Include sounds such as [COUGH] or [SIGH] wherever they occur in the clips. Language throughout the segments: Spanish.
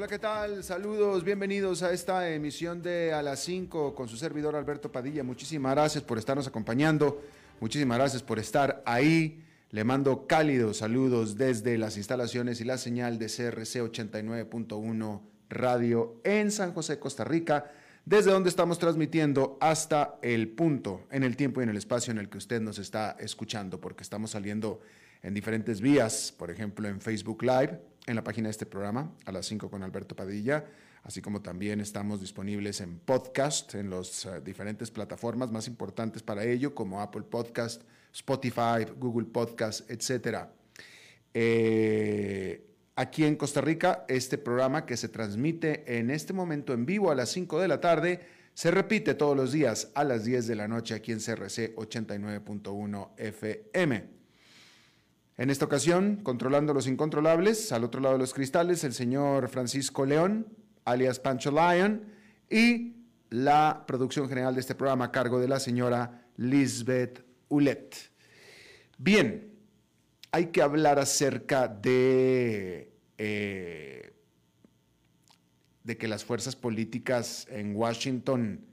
Hola, ¿qué tal? Saludos, bienvenidos a esta emisión de A las 5 con su servidor Alberto Padilla. Muchísimas gracias por estarnos acompañando, muchísimas gracias por estar ahí. Le mando cálidos saludos desde las instalaciones y la señal de CRC 89.1 Radio en San José, Costa Rica, desde donde estamos transmitiendo hasta el punto, en el tiempo y en el espacio en el que usted nos está escuchando, porque estamos saliendo en diferentes vías, por ejemplo en Facebook Live, en la página de este programa, a las 5 con Alberto Padilla, así como también estamos disponibles en podcast, en las eh, diferentes plataformas más importantes para ello, como Apple Podcast, Spotify, Google Podcast, etc. Eh, aquí en Costa Rica, este programa que se transmite en este momento en vivo a las 5 de la tarde, se repite todos los días a las 10 de la noche aquí en CRC 89.1 FM. En esta ocasión, controlando los incontrolables, al otro lado de los cristales, el señor Francisco León, alias Pancho Lion, y la producción general de este programa a cargo de la señora Lisbeth Ulet. Bien, hay que hablar acerca de, eh, de que las fuerzas políticas en Washington,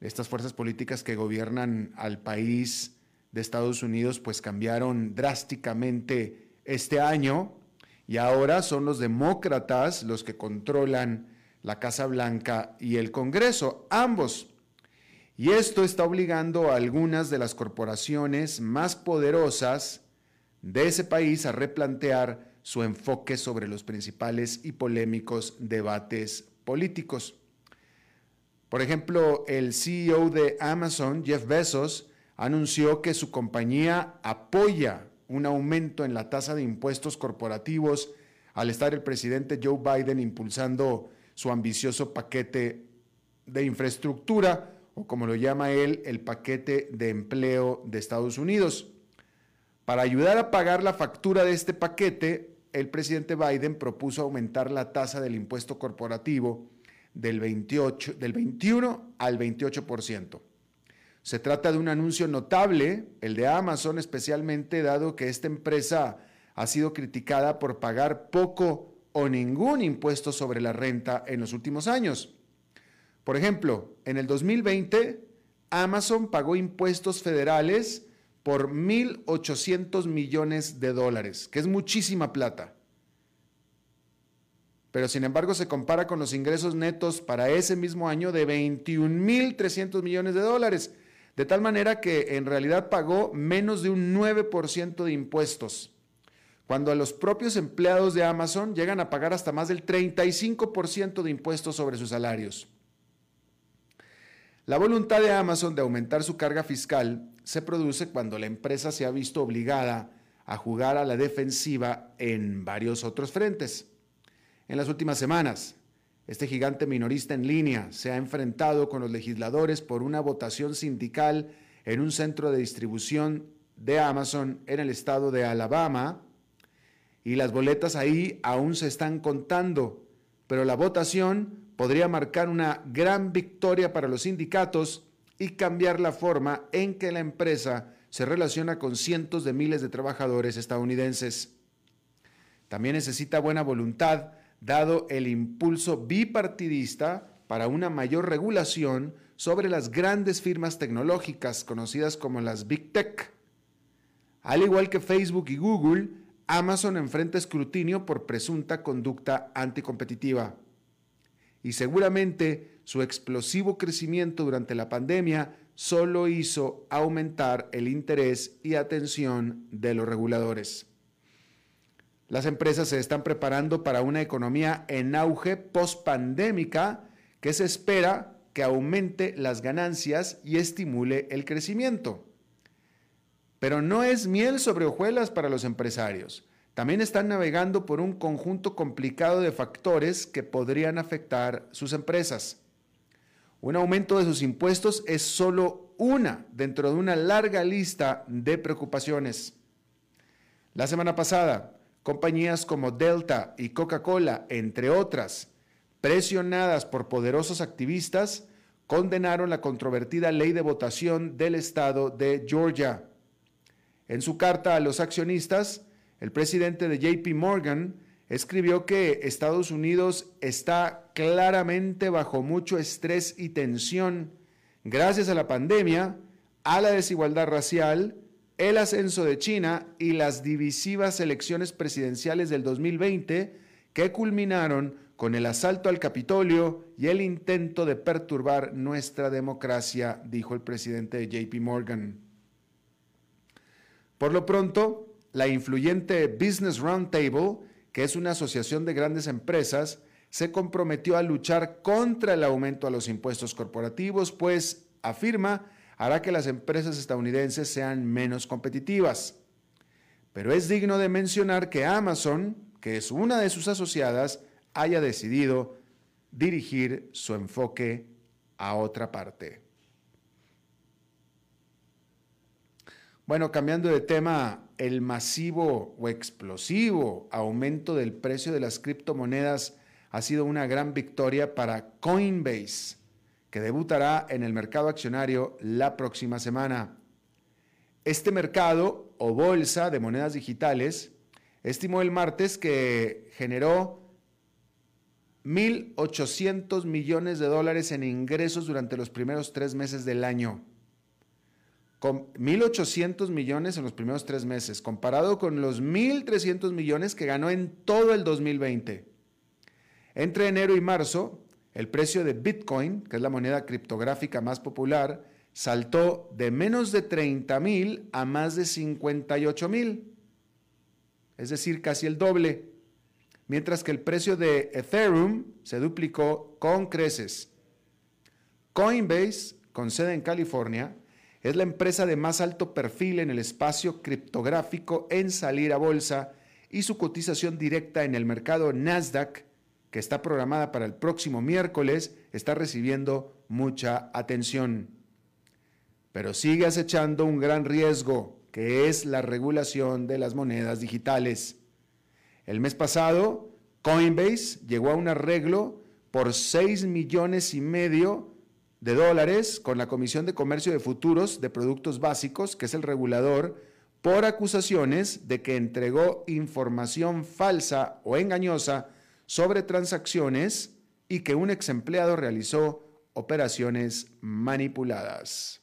estas fuerzas políticas que gobiernan al país, de Estados Unidos pues cambiaron drásticamente este año y ahora son los demócratas los que controlan la Casa Blanca y el Congreso, ambos. Y esto está obligando a algunas de las corporaciones más poderosas de ese país a replantear su enfoque sobre los principales y polémicos debates políticos. Por ejemplo, el CEO de Amazon, Jeff Bezos, anunció que su compañía apoya un aumento en la tasa de impuestos corporativos al estar el presidente Joe Biden impulsando su ambicioso paquete de infraestructura, o como lo llama él, el paquete de empleo de Estados Unidos. Para ayudar a pagar la factura de este paquete, el presidente Biden propuso aumentar la tasa del impuesto corporativo del, 28, del 21 al 28%. Se trata de un anuncio notable, el de Amazon especialmente, dado que esta empresa ha sido criticada por pagar poco o ningún impuesto sobre la renta en los últimos años. Por ejemplo, en el 2020, Amazon pagó impuestos federales por 1.800 millones de dólares, que es muchísima plata. Pero sin embargo se compara con los ingresos netos para ese mismo año de 21.300 millones de dólares de tal manera que en realidad pagó menos de un 9% de impuestos, cuando a los propios empleados de Amazon llegan a pagar hasta más del 35% de impuestos sobre sus salarios. La voluntad de Amazon de aumentar su carga fiscal se produce cuando la empresa se ha visto obligada a jugar a la defensiva en varios otros frentes. En las últimas semanas, este gigante minorista en línea se ha enfrentado con los legisladores por una votación sindical en un centro de distribución de Amazon en el estado de Alabama y las boletas ahí aún se están contando, pero la votación podría marcar una gran victoria para los sindicatos y cambiar la forma en que la empresa se relaciona con cientos de miles de trabajadores estadounidenses. También necesita buena voluntad dado el impulso bipartidista para una mayor regulación sobre las grandes firmas tecnológicas conocidas como las Big Tech. Al igual que Facebook y Google, Amazon enfrenta escrutinio por presunta conducta anticompetitiva. Y seguramente su explosivo crecimiento durante la pandemia solo hizo aumentar el interés y atención de los reguladores. Las empresas se están preparando para una economía en auge post-pandémica que se espera que aumente las ganancias y estimule el crecimiento. Pero no es miel sobre hojuelas para los empresarios. También están navegando por un conjunto complicado de factores que podrían afectar sus empresas. Un aumento de sus impuestos es solo una dentro de una larga lista de preocupaciones. La semana pasada, compañías como Delta y Coca-Cola, entre otras, presionadas por poderosos activistas, condenaron la controvertida ley de votación del estado de Georgia. En su carta a los accionistas, el presidente de JP Morgan escribió que Estados Unidos está claramente bajo mucho estrés y tensión gracias a la pandemia, a la desigualdad racial, el ascenso de China y las divisivas elecciones presidenciales del 2020 que culminaron con el asalto al Capitolio y el intento de perturbar nuestra democracia, dijo el presidente de JP Morgan. Por lo pronto, la influyente Business Roundtable que es una asociación de grandes empresas, se comprometió a luchar contra el aumento a los impuestos corporativos, pues, afirma, hará que las empresas estadounidenses sean menos competitivas. Pero es digno de mencionar que Amazon, que es una de sus asociadas, haya decidido dirigir su enfoque a otra parte. Bueno, cambiando de tema, el masivo o explosivo aumento del precio de las criptomonedas ha sido una gran victoria para Coinbase, que debutará en el mercado accionario la próxima semana. Este mercado o bolsa de monedas digitales estimó el martes que generó 1.800 millones de dólares en ingresos durante los primeros tres meses del año con 1.800 millones en los primeros tres meses, comparado con los 1.300 millones que ganó en todo el 2020. Entre enero y marzo, el precio de Bitcoin, que es la moneda criptográfica más popular, saltó de menos de 30 mil a más de 58 mil, es decir, casi el doble, mientras que el precio de Ethereum se duplicó con creces. Coinbase, con sede en California, es la empresa de más alto perfil en el espacio criptográfico en salir a bolsa y su cotización directa en el mercado Nasdaq, que está programada para el próximo miércoles, está recibiendo mucha atención. Pero sigue acechando un gran riesgo, que es la regulación de las monedas digitales. El mes pasado, Coinbase llegó a un arreglo por 6 millones y medio de dólares con la Comisión de Comercio de Futuros de Productos Básicos, que es el regulador, por acusaciones de que entregó información falsa o engañosa sobre transacciones y que un ex empleado realizó operaciones manipuladas.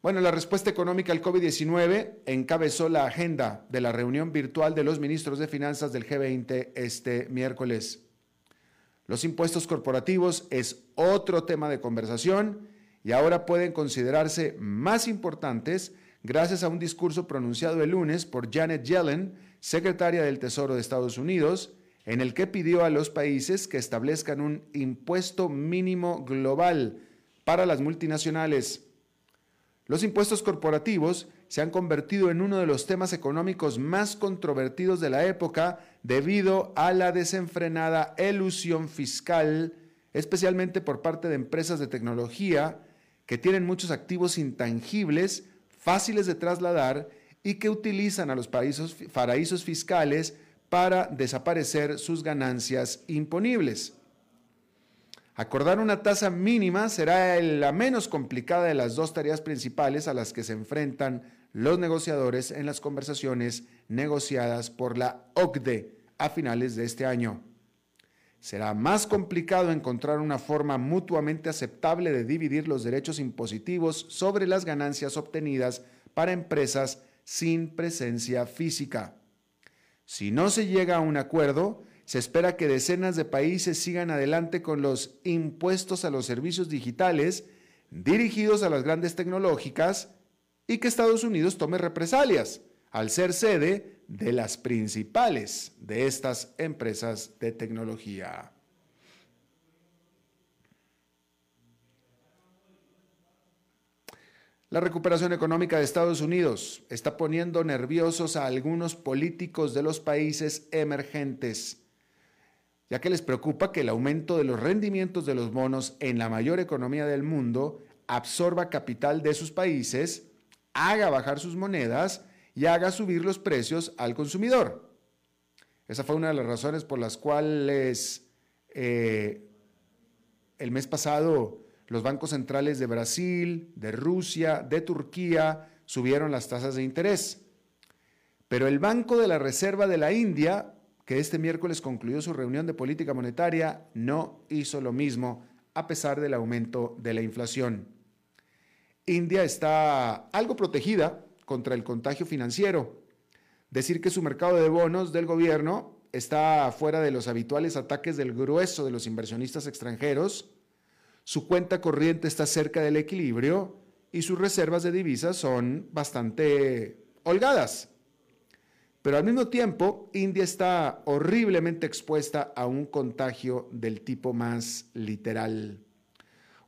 Bueno, la respuesta económica al COVID-19 encabezó la agenda de la reunión virtual de los ministros de Finanzas del G20 este miércoles. Los impuestos corporativos es otro tema de conversación y ahora pueden considerarse más importantes gracias a un discurso pronunciado el lunes por Janet Yellen, secretaria del Tesoro de Estados Unidos, en el que pidió a los países que establezcan un impuesto mínimo global para las multinacionales. Los impuestos corporativos se han convertido en uno de los temas económicos más controvertidos de la época debido a la desenfrenada elusión fiscal, especialmente por parte de empresas de tecnología que tienen muchos activos intangibles, fáciles de trasladar y que utilizan a los paraísos fiscales para desaparecer sus ganancias imponibles. Acordar una tasa mínima será la menos complicada de las dos tareas principales a las que se enfrentan los negociadores en las conversaciones negociadas por la OCDE a finales de este año. Será más complicado encontrar una forma mutuamente aceptable de dividir los derechos impositivos sobre las ganancias obtenidas para empresas sin presencia física. Si no se llega a un acuerdo, se espera que decenas de países sigan adelante con los impuestos a los servicios digitales dirigidos a las grandes tecnológicas y que Estados Unidos tome represalias al ser sede de las principales de estas empresas de tecnología. La recuperación económica de Estados Unidos está poniendo nerviosos a algunos políticos de los países emergentes, ya que les preocupa que el aumento de los rendimientos de los bonos en la mayor economía del mundo absorba capital de sus países, haga bajar sus monedas y haga subir los precios al consumidor. Esa fue una de las razones por las cuales eh, el mes pasado los bancos centrales de Brasil, de Rusia, de Turquía subieron las tasas de interés. Pero el Banco de la Reserva de la India, que este miércoles concluyó su reunión de política monetaria, no hizo lo mismo a pesar del aumento de la inflación. India está algo protegida contra el contagio financiero. Decir que su mercado de bonos del gobierno está fuera de los habituales ataques del grueso de los inversionistas extranjeros su cuenta corriente está cerca del equilibrio y sus reservas de divisas son bastante holgadas. Pero al mismo tiempo, India está horriblemente expuesta a un contagio del tipo más literal.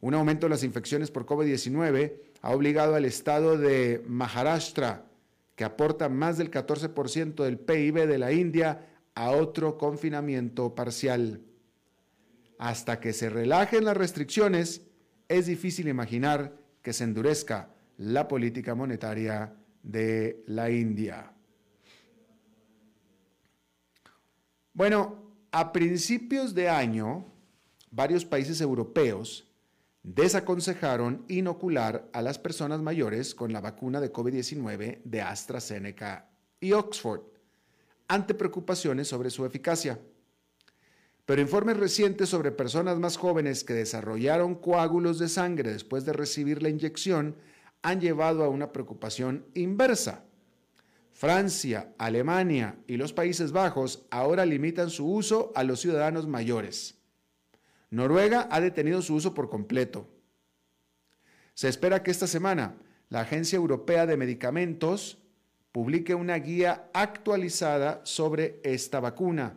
Un aumento de las infecciones por COVID-19 ha obligado al estado de Maharashtra, que aporta más del 14% del PIB de la India, a otro confinamiento parcial. Hasta que se relajen las restricciones, es difícil imaginar que se endurezca la política monetaria de la India. Bueno, a principios de año, varios países europeos desaconsejaron inocular a las personas mayores con la vacuna de COVID-19 de AstraZeneca y Oxford, ante preocupaciones sobre su eficacia. Pero informes recientes sobre personas más jóvenes que desarrollaron coágulos de sangre después de recibir la inyección han llevado a una preocupación inversa. Francia, Alemania y los Países Bajos ahora limitan su uso a los ciudadanos mayores. Noruega ha detenido su uso por completo. Se espera que esta semana la Agencia Europea de Medicamentos publique una guía actualizada sobre esta vacuna.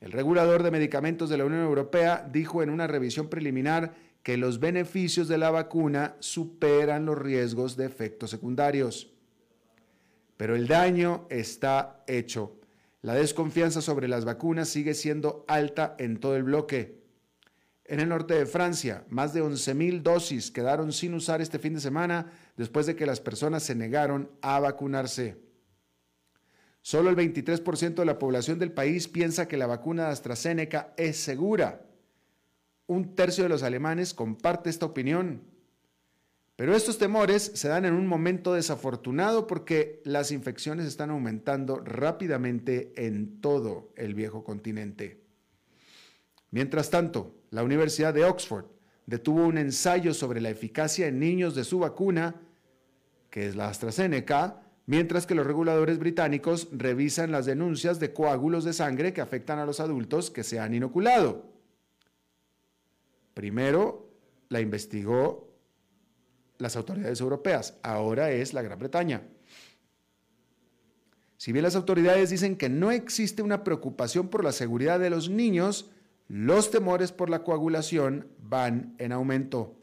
El regulador de medicamentos de la Unión Europea dijo en una revisión preliminar que los beneficios de la vacuna superan los riesgos de efectos secundarios. Pero el daño está hecho. La desconfianza sobre las vacunas sigue siendo alta en todo el bloque. En el norte de Francia, más de 11.000 dosis quedaron sin usar este fin de semana después de que las personas se negaron a vacunarse. Solo el 23% de la población del país piensa que la vacuna de AstraZeneca es segura. Un tercio de los alemanes comparte esta opinión. Pero estos temores se dan en un momento desafortunado porque las infecciones están aumentando rápidamente en todo el viejo continente. Mientras tanto, la Universidad de Oxford detuvo un ensayo sobre la eficacia en niños de su vacuna, que es la AstraZeneca, mientras que los reguladores británicos revisan las denuncias de coágulos de sangre que afectan a los adultos que se han inoculado. Primero la investigó las autoridades europeas, ahora es la Gran Bretaña. Si bien las autoridades dicen que no existe una preocupación por la seguridad de los niños, los temores por la coagulación van en aumento.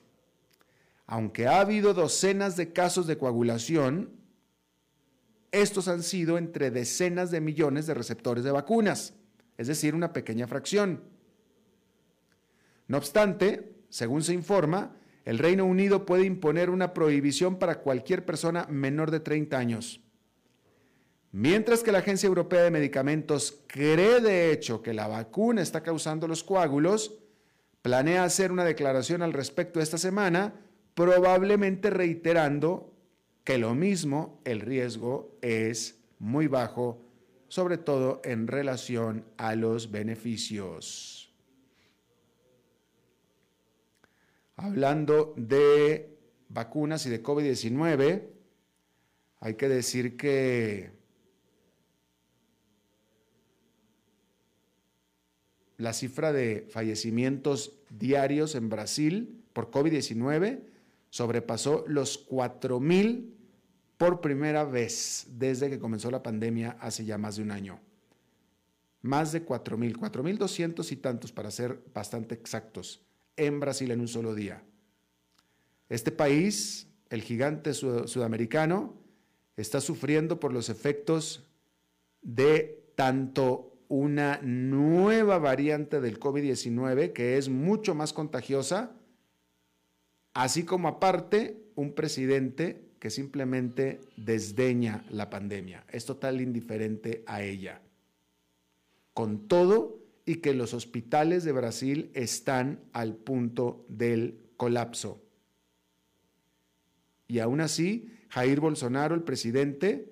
Aunque ha habido docenas de casos de coagulación, estos han sido entre decenas de millones de receptores de vacunas, es decir, una pequeña fracción. No obstante, según se informa, el Reino Unido puede imponer una prohibición para cualquier persona menor de 30 años. Mientras que la Agencia Europea de Medicamentos cree de hecho que la vacuna está causando los coágulos, planea hacer una declaración al respecto esta semana, probablemente reiterando que lo mismo el riesgo es muy bajo, sobre todo en relación a los beneficios. Hablando de vacunas y de COVID-19, hay que decir que la cifra de fallecimientos diarios en Brasil por COVID-19 sobrepasó los 4.000 por primera vez desde que comenzó la pandemia hace ya más de un año. Más de 4.000, 4.200 y tantos para ser bastante exactos, en Brasil en un solo día. Este país, el gigante sudamericano, está sufriendo por los efectos de tanto una nueva variante del COVID-19 que es mucho más contagiosa, así como aparte un presidente que simplemente desdeña la pandemia, es total indiferente a ella. Con todo y que los hospitales de Brasil están al punto del colapso. Y aún así, Jair Bolsonaro, el presidente,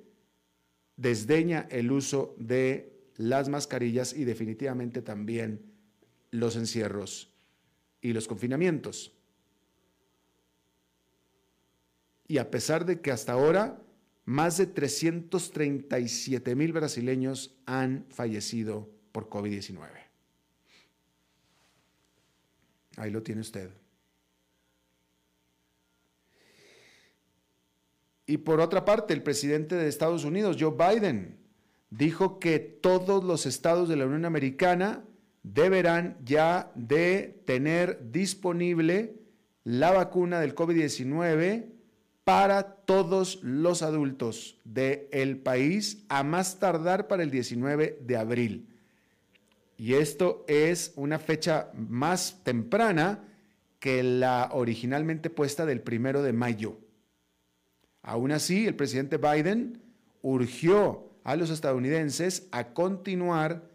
desdeña el uso de las mascarillas y definitivamente también los encierros y los confinamientos. Y a pesar de que hasta ahora más de 337 mil brasileños han fallecido por COVID-19. Ahí lo tiene usted. Y por otra parte, el presidente de Estados Unidos, Joe Biden, dijo que todos los estados de la Unión Americana deberán ya de tener disponible la vacuna del COVID-19 para todos los adultos del país a más tardar para el 19 de abril. Y esto es una fecha más temprana que la originalmente puesta del primero de mayo. Aún así, el presidente Biden urgió a los estadounidenses a continuar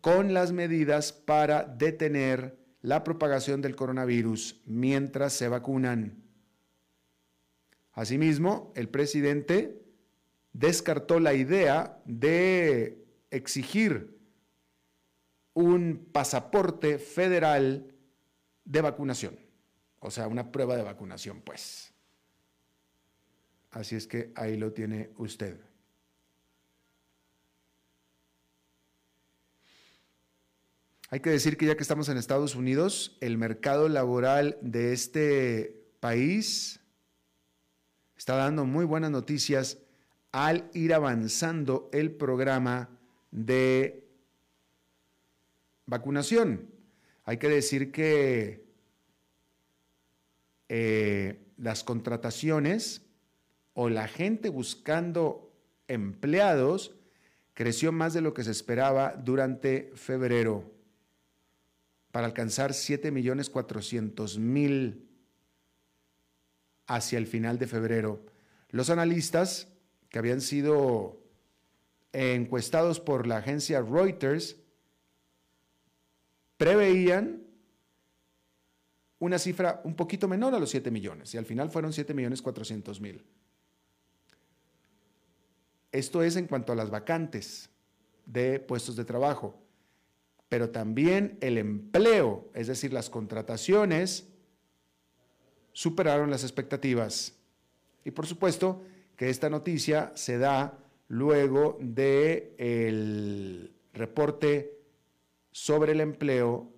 con las medidas para detener la propagación del coronavirus mientras se vacunan. Asimismo, el presidente descartó la idea de exigir un pasaporte federal de vacunación, o sea, una prueba de vacunación, pues. Así es que ahí lo tiene usted. Hay que decir que ya que estamos en Estados Unidos, el mercado laboral de este país está dando muy buenas noticias al ir avanzando el programa de vacunación. Hay que decir que eh, las contrataciones o la gente buscando empleados creció más de lo que se esperaba durante febrero para alcanzar 7.400.000 hacia el final de febrero. Los analistas que habían sido encuestados por la agencia Reuters preveían una cifra un poquito menor a los 7 millones y al final fueron 7 millones 400 mil. Esto es en cuanto a las vacantes de puestos de trabajo pero también el empleo, es decir, las contrataciones, superaron las expectativas. Y por supuesto que esta noticia se da luego del el reporte sobre el empleo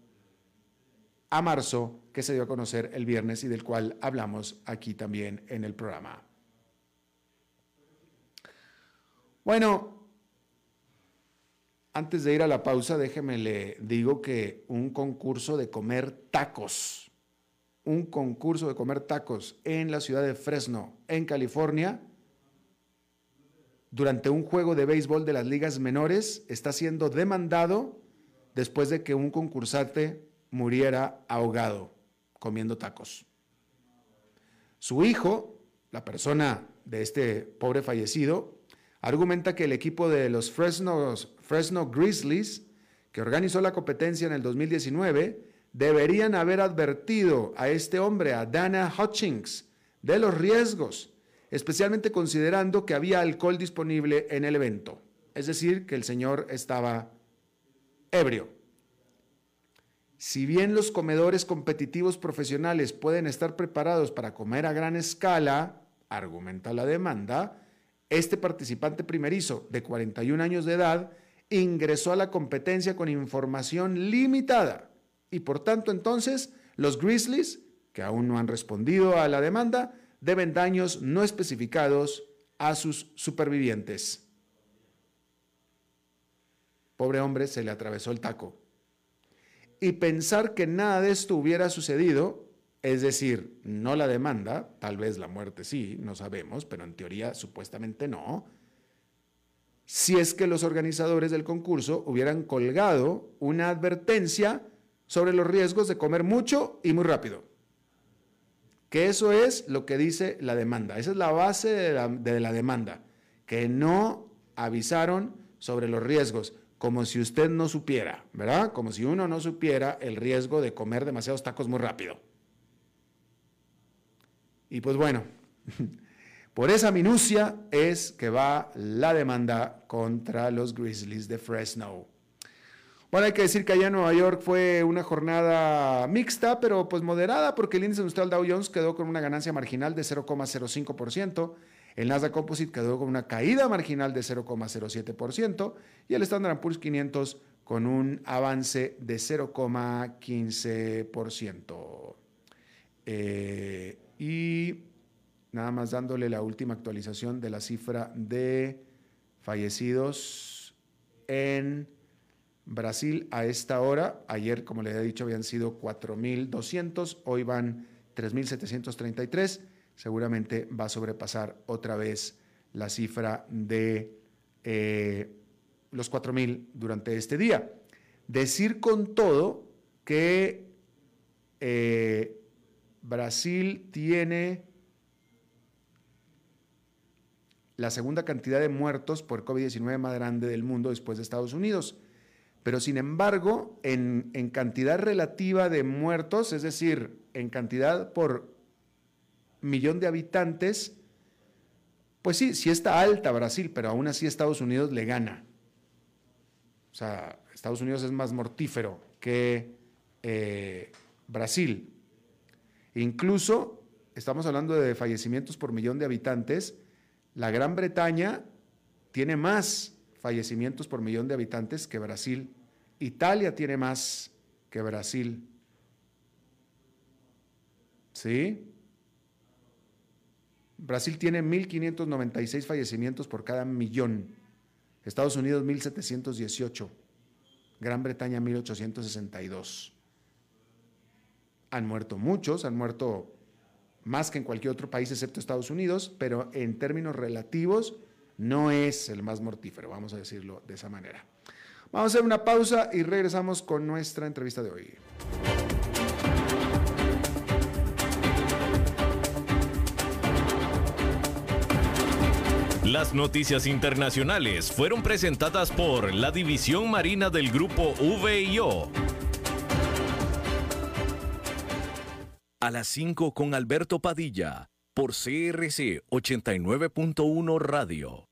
a marzo que se dio a conocer el viernes y del cual hablamos aquí también en el programa. Bueno, antes de ir a la pausa, déjeme le digo que un concurso de comer tacos, un concurso de comer tacos en la ciudad de Fresno, en California, durante un juego de béisbol de las ligas menores, está siendo demandado después de que un concursante muriera ahogado comiendo tacos. Su hijo, la persona de este pobre fallecido, argumenta que el equipo de los Fresno, Fresno Grizzlies, que organizó la competencia en el 2019, deberían haber advertido a este hombre, a Dana Hutchings, de los riesgos, especialmente considerando que había alcohol disponible en el evento. Es decir, que el señor estaba ebrio. Si bien los comedores competitivos profesionales pueden estar preparados para comer a gran escala, argumenta la demanda, este participante primerizo de 41 años de edad ingresó a la competencia con información limitada y por tanto entonces los Grizzlies, que aún no han respondido a la demanda, deben daños no especificados a sus supervivientes. Pobre hombre, se le atravesó el taco. Y pensar que nada de esto hubiera sucedido, es decir, no la demanda, tal vez la muerte sí, no sabemos, pero en teoría supuestamente no, si es que los organizadores del concurso hubieran colgado una advertencia sobre los riesgos de comer mucho y muy rápido. Que eso es lo que dice la demanda. Esa es la base de la, de la demanda. Que no avisaron sobre los riesgos, como si usted no supiera, ¿verdad? Como si uno no supiera el riesgo de comer demasiados tacos muy rápido. Y pues bueno, [LAUGHS] por esa minucia es que va la demanda contra los Grizzlies de Fresno. Bueno, hay que decir que allá en Nueva York fue una jornada mixta, pero pues moderada, porque el índice industrial Dow Jones quedó con una ganancia marginal de 0,05%, el Nasdaq Composite quedó con una caída marginal de 0,07% y el Standard Poor's 500 con un avance de 0,15%. Eh, y nada más dándole la última actualización de la cifra de fallecidos en Brasil a esta hora, ayer como les he dicho habían sido 4.200, hoy van 3.733, seguramente va a sobrepasar otra vez la cifra de eh, los 4.000 durante este día. Decir con todo que eh, Brasil tiene la segunda cantidad de muertos por COVID-19 más grande del mundo después de Estados Unidos. Pero sin embargo, en, cantidad relativa de muertos, es decir, en cantidad por millón de habitantes, pues sí, sí está alta Brasil, pero aún así Estados Unidos le gana. O sea, Estados Unidos es más mortífero que eh, Brasil. Incluso, estamos hablando de fallecimientos por millón de habitantes, la Gran Bretaña tiene más fallecimientos por millón de habitantes que Brasil. Italia tiene más que Brasil. ¿Sí? Brasil tiene 1.596 fallecimientos por cada millón. Estados Unidos 1.718. Gran Bretaña 1.862. Han muerto muchos, han muerto más que en cualquier otro país excepto Estados Unidos, pero en términos relativos no es el más mortífero, vamos a decirlo de esa manera. Vamos a hacer una pausa y regresamos con nuestra entrevista de hoy. Las noticias internacionales fueron presentadas por la División Marina del Grupo VIO. A las 5 con Alberto Padilla por CRC 89.1 Radio.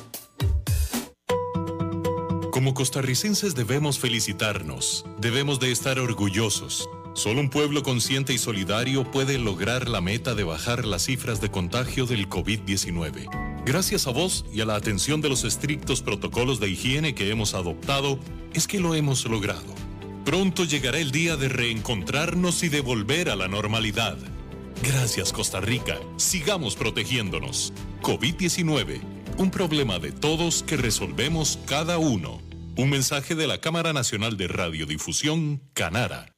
como costarricenses debemos felicitarnos, debemos de estar orgullosos. Solo un pueblo consciente y solidario puede lograr la meta de bajar las cifras de contagio del COVID-19. Gracias a vos y a la atención de los estrictos protocolos de higiene que hemos adoptado, es que lo hemos logrado. Pronto llegará el día de reencontrarnos y de volver a la normalidad. Gracias Costa Rica, sigamos protegiéndonos. COVID-19, un problema de todos que resolvemos cada uno. Un mensaje de la Cámara Nacional de Radiodifusión, Canara.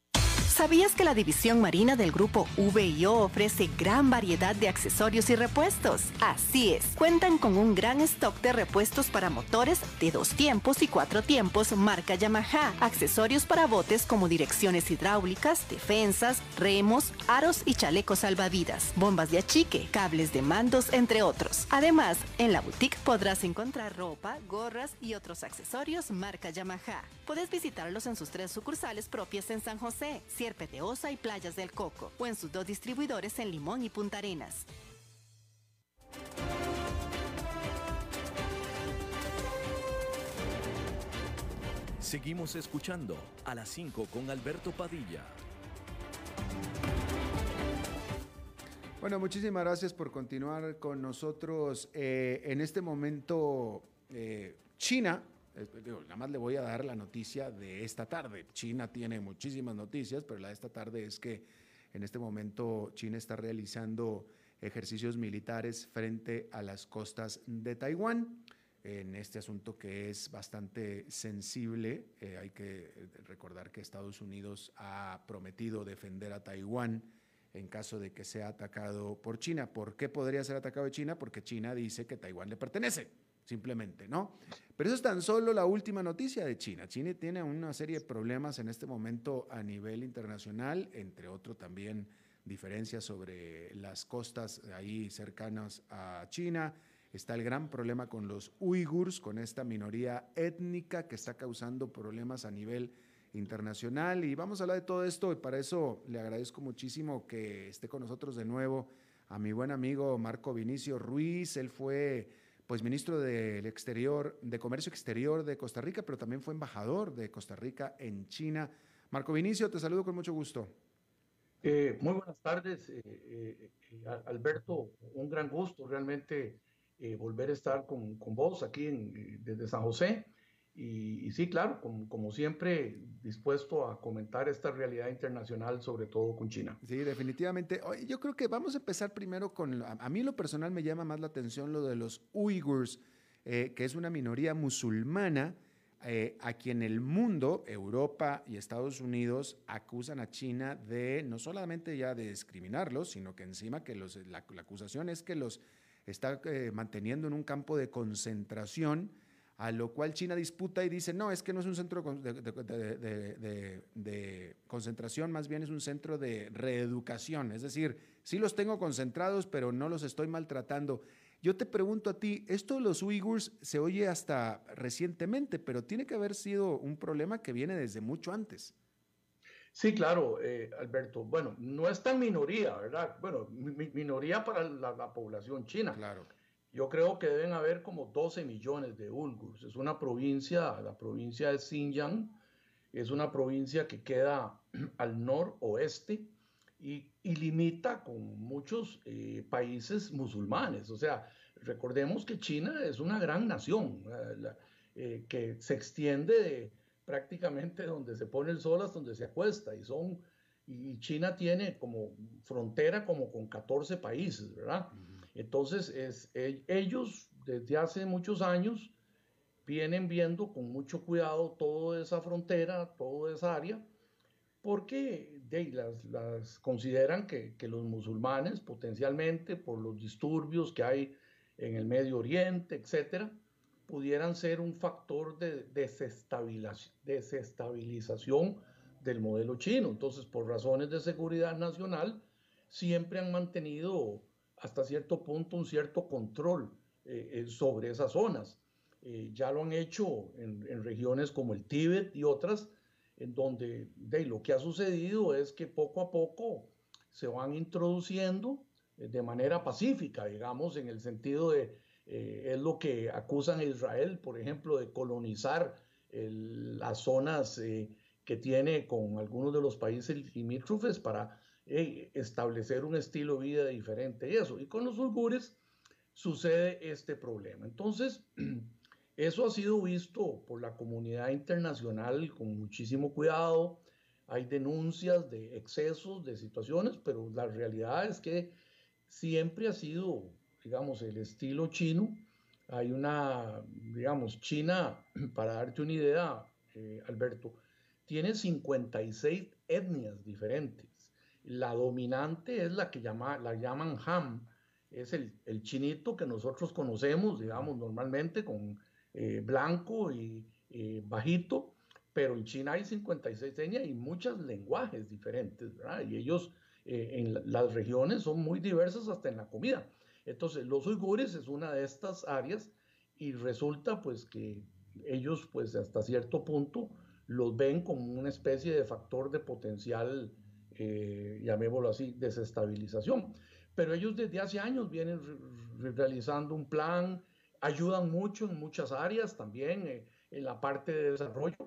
¿Sabías que la división marina del grupo VIO ofrece gran variedad de accesorios y repuestos? Así es, cuentan con un gran stock de repuestos para motores de dos tiempos y cuatro tiempos marca Yamaha, accesorios para botes como direcciones hidráulicas, defensas, remos, aros y chalecos salvavidas, bombas de achique, cables de mandos, entre otros. Además, en la boutique podrás encontrar ropa, gorras y otros accesorios marca Yamaha. Puedes visitarlos en sus tres sucursales propias en San José, Sierpe de Osa y Playas del Coco, o en sus dos distribuidores en Limón y Punta Arenas. Seguimos escuchando a las 5 con Alberto Padilla. Bueno, muchísimas gracias por continuar con nosotros. Eh, en este momento, eh, China eh, nada más le voy a dar la noticia de esta tarde. China tiene muchísimas noticias, pero la de esta tarde es que en este momento China está realizando ejercicios militares frente a las costas de Taiwán. En este asunto que es bastante sensible, eh, hay que recordar que Estados Unidos ha prometido defender a Taiwán en caso de que sea atacado por China. ¿Por qué podría ser atacado China? Porque China dice que Taiwán le pertenece simplemente, ¿no? Pero eso es tan solo la última noticia de China. China tiene una serie de problemas en este momento a nivel internacional, entre otros también diferencias sobre las costas ahí cercanas a China. Está el gran problema con los uigurs, con esta minoría étnica que está causando problemas a nivel internacional. Y vamos a hablar de todo esto y para eso le agradezco muchísimo que esté con nosotros de nuevo a mi buen amigo Marco Vinicio Ruiz. Él fue pues ministro del Exterior, de Comercio Exterior de Costa Rica, pero también fue embajador de Costa Rica en China. Marco Vinicio, te saludo con mucho gusto. Eh, muy buenas tardes, eh, eh, Alberto. Un gran gusto realmente volver a estar con, con vos aquí en, desde San José. Y, sí, claro, como, siempre, dispuesto a comentar esta realidad internacional, sobre todo con China. Sí, definitivamente. Yo creo que vamos a empezar primero con, a mí lo personal me llama más la atención lo de los uigurs, eh, que es una minoría musulmana eh, a quien el mundo, Europa y Estados Unidos, acusan a China de no solamente ya de discriminarlos, sino que encima que los, la, acusación es que los está eh, manteniendo en un campo de concentración a lo cual China disputa y dice, no, es que no es un centro de, concentración, más bien es un centro de reeducación, es decir, sí los tengo concentrados, pero no los estoy maltratando. Yo te pregunto a ti, esto de los uigurs se oye hasta recientemente, pero tiene que haber sido un problema que viene desde mucho antes. Sí, claro, eh, Alberto. Bueno, no es tan minoría, ¿verdad? Bueno, minoría para la, la población china. Claro yo creo que deben haber como 12 millones de Ulgurs. Es una provincia, la provincia de Xinjiang, es una provincia que queda [CLEARS THROAT] al noroeste y, y limita con muchos eh, países musulmanes. O sea, recordemos que China es una gran nación eh, que se extiende de prácticamente [LAUGHS] donde se pone el sol hasta donde se acuesta y son y China tiene como frontera como con 14 países, ¿verdad? Entonces, es, e, ellos desde hace muchos años vienen viendo con mucho cuidado toda esa frontera, toda esa área, porque de, las, consideran que, que, los musulmanes potencialmente, por los disturbios que hay en el Medio Oriente, etcétera, pudieran ser un factor de desestabilización del modelo chino. Entonces, por razones de seguridad nacional, siempre han mantenido hasta cierto punto un cierto control eh, eh, sobre esas zonas. Eh, ya lo han hecho en, regiones como el Tíbet y otras, en donde de, lo que ha sucedido es que poco a poco se van introduciendo de manera pacífica, digamos, en el sentido de, es lo que acusan a Israel, por ejemplo, de colonizar las zonas que tiene con algunos de los países limítrofes para establecer un estilo de vida diferente y eso. Y con los uigures sucede este problema. Entonces, [CLEARS THROAT] eso ha sido visto por la comunidad internacional con muchísimo cuidado. Hay denuncias de excesos, de situaciones, pero la realidad es que siempre ha sido, digamos, el estilo chino. Hay una, digamos, China, [CLEARS THROAT] para darte una idea, eh, Alberto, tiene 56 etnias diferentes. La dominante es la que llama, la llaman Ham, es el, chinito que nosotros conocemos, digamos, normalmente con eh, blanco y bajito, pero en China hay 56 etnias y muchos lenguajes diferentes, ¿verdad? Y ellos eh, en las regiones son muy diversas hasta en la comida. Entonces, los uigures es una de estas áreas y resulta pues que ellos pues hasta cierto punto los ven como una especie de factor de potencial, eh, llamémoslo así, desestabilización. Pero ellos desde hace años vienen realizando un plan, ayudan mucho en muchas áreas también, eh, en la parte de desarrollo.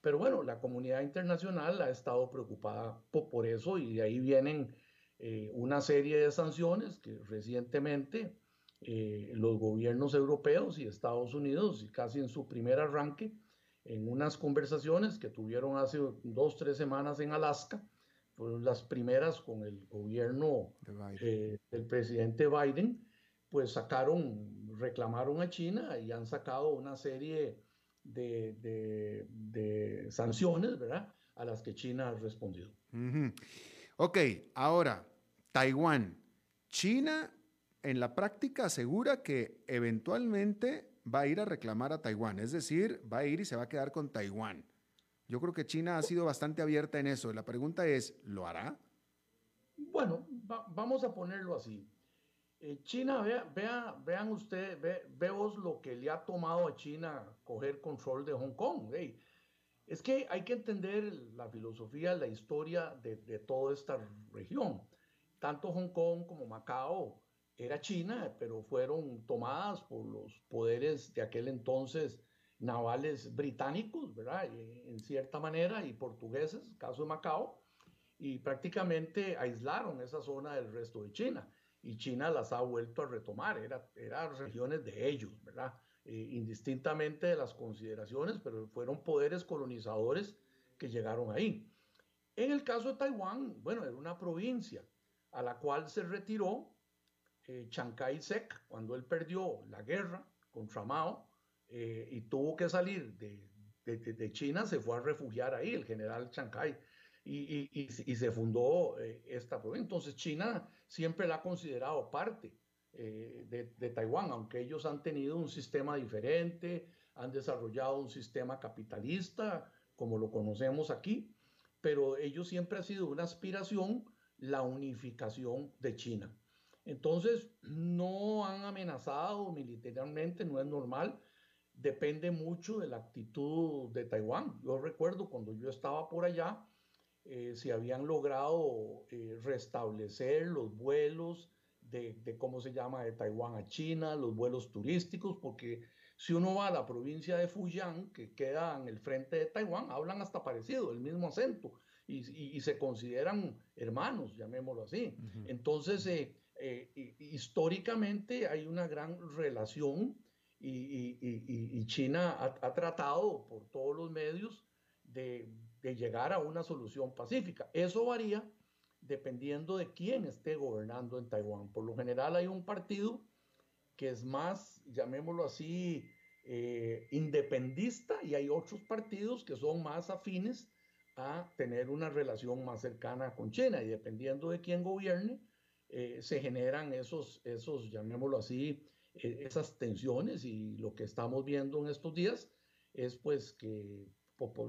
Pero bueno, la comunidad internacional ha estado preocupada por, eso y de ahí vienen eh, una serie de sanciones que recientemente eh, los gobiernos europeos y Estados Unidos, casi en su primer arranque, en unas conversaciones que tuvieron hace dos, tres semanas en Alaska, las primeras con el gobierno eh, del presidente Biden, pues sacaron, reclamaron a China y han sacado una serie de, sanciones, ¿verdad? A las que China ha respondido. Ok, ahora, Taiwán. China en la práctica asegura que eventualmente va a ir a reclamar a Taiwán, es decir, va a ir y se va a quedar con Taiwán. Yo creo que China ha sido bastante abierta en eso. La pregunta es, ¿lo hará? Bueno, vamos a ponerlo así. Eh, China, vea, vean ustedes, ve, veos lo que le ha tomado a China coger control de Hong Kong. es que hay que entender la filosofía, la historia de, toda esta región. Tanto Hong Kong como Macao era China, pero fueron tomadas por los poderes de aquel entonces navales británicos, ¿verdad? En cierta manera, y portugueses, caso de Macao, y prácticamente aislaron esa zona del resto de China y China las ha vuelto a retomar, eran era regiones de ellos, ¿verdad? Eh, indistintamente de las consideraciones, pero fueron poderes colonizadores que llegaron ahí. En el caso de Taiwán, bueno, era una provincia a la cual se retiró eh, Chiang Kai-shek cuando él perdió la guerra contra Mao eh, y tuvo que salir de, de, de, China, se fue a refugiar ahí, el general Chiang Kai y, se fundó eh, esta provincia. Entonces China siempre la ha considerado parte eh, de, Taiwán, aunque ellos han tenido un sistema diferente, han desarrollado un sistema capitalista, como lo conocemos aquí, pero ellos siempre ha sido una aspiración la unificación de China. Entonces, no han amenazado militarmente, no es normal, depende mucho de la actitud de Taiwán. Yo recuerdo cuando yo estaba por allá, eh, se habían logrado eh, restablecer los vuelos de, cómo se llama, de Taiwán a China, los vuelos turísticos, porque si uno va a la provincia de Fujian, que queda en el frente de Taiwán, hablan hasta parecido, el mismo acento, y, se consideran hermanos, llamémoslo así. Entonces, eh, históricamente hay una gran relación y, China ha, tratado por todos los medios de, de llegar a una solución pacífica. Eso varía dependiendo de quién esté gobernando en Taiwán. Por lo general hay un partido que es más, llamémoslo así, eh, independista y hay otros partidos que son más afines a tener una relación más cercana con China y dependiendo de quién gobierne, eh, se generan esos, esos, llamémoslo así, esas tensiones y lo que estamos viendo en estos días es pues que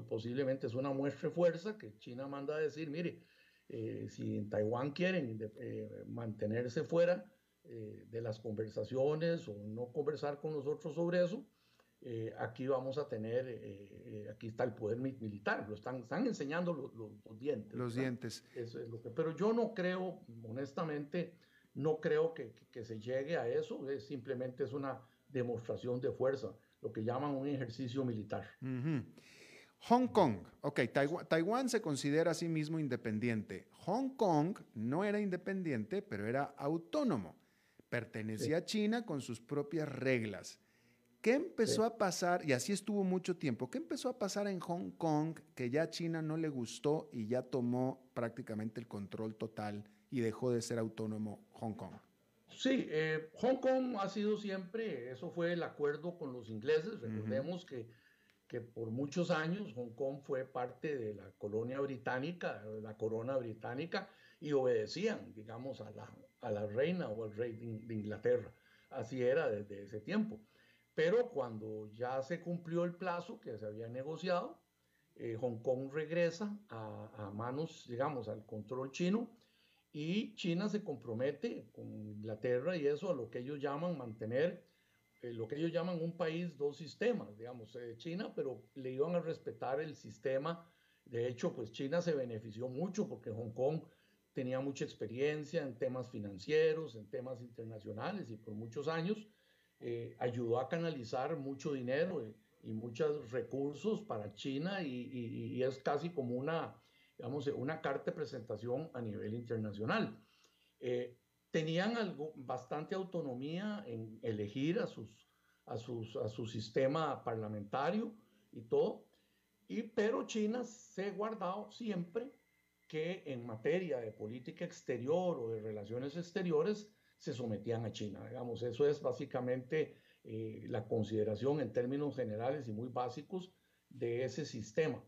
posiblemente es una muestra de fuerza que China manda a decir, mire, eh, si en Taiwán quieren eh, mantenerse fuera eh, de las conversaciones o no conversar con nosotros sobre eso, aquí vamos a tener, aquí está el poder militar, lo están, están enseñando los, dientes. Los dientes. Eso es lo que, pero yo no creo, honestamente, no creo que, que, se llegue a eso, es, simplemente es una demostración de fuerza, lo que llaman un ejercicio militar. Hong Kong, ok, Taiwán, se considera a sí mismo independiente. Hong Kong no era independiente, pero era autónomo. Pertenecía a China con sus propias reglas. ¿Qué empezó a pasar? Y así estuvo mucho tiempo. ¿Qué empezó a pasar en Hong Kong que ya China no le gustó y ya tomó prácticamente el control total y dejó de ser autónomo Hong Kong? Sí, eh, Hong Kong ha sido siempre, eso fue el acuerdo con los ingleses. Recordemos que que por muchos años Hong Kong fue parte de la colonia británica, la corona británica, y obedecían, digamos, a la, a la reina o al rey de, Inglaterra. Así era desde ese tiempo. Pero cuando ya se cumplió el plazo que se había negociado, eh, Hong Kong regresa a, a, manos, digamos, al control chino y China se compromete con Inglaterra y eso a lo que ellos llaman mantener eh, lo que ellos llaman un país, dos sistemas, digamos, eh, China, pero le iban a respetar el sistema. De hecho, pues China se benefició mucho porque Hong Kong tenía mucha experiencia en temas financieros, en temas internacionales y por muchos años eh, ayudó a canalizar mucho dinero y muchos recursos para China y, es casi como una, digamos, una carta de presentación a nivel internacional tenían algo, bastante autonomía en elegir a, sus, a, sus, a su sistema parlamentario y todo, y, pero China se ha guardado siempre que en materia de política exterior o de relaciones exteriores se sometían a China. Digamos, eso es básicamente eh, la consideración en términos generales y muy básicos de ese sistema.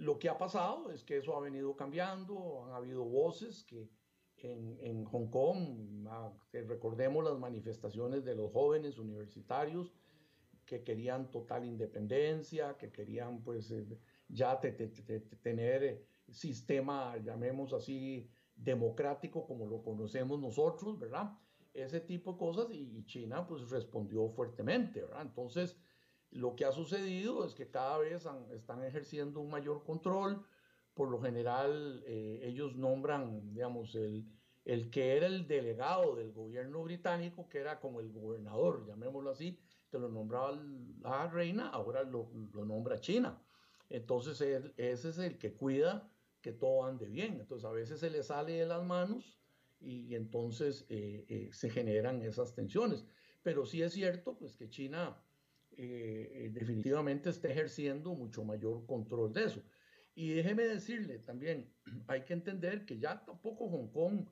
Lo que ha pasado es que eso ha venido cambiando, han habido voces que en, Hong Kong, ah, recordemos las manifestaciones de los jóvenes universitarios que querían total independencia, que querían pues eh, ya tener eh, sistema, llamemos así, democrático como lo conocemos nosotros, ¿verdad? Ese tipo de cosas y China pues respondió fuertemente, ¿verdad? Entonces, lo que ha sucedido es que cada vez están ejerciendo un mayor control, por lo general eh, ellos nombran, digamos, el, el que era el delegado del gobierno británico, que era como el gobernador, llamémoslo así, que lo nombraba la reina, ahora lo, lo nombra China. Entonces ese es el que cuida que todo ande bien. Entonces a veces se le sale de las manos y, entonces eh, eh, se generan esas tensiones. Pero sí es cierto pues, que China definitivamente está ejerciendo mucho mayor control de eso. Y déjeme decirle también, [CLEARS THROAT] hay que entender que ya tampoco Hong Kong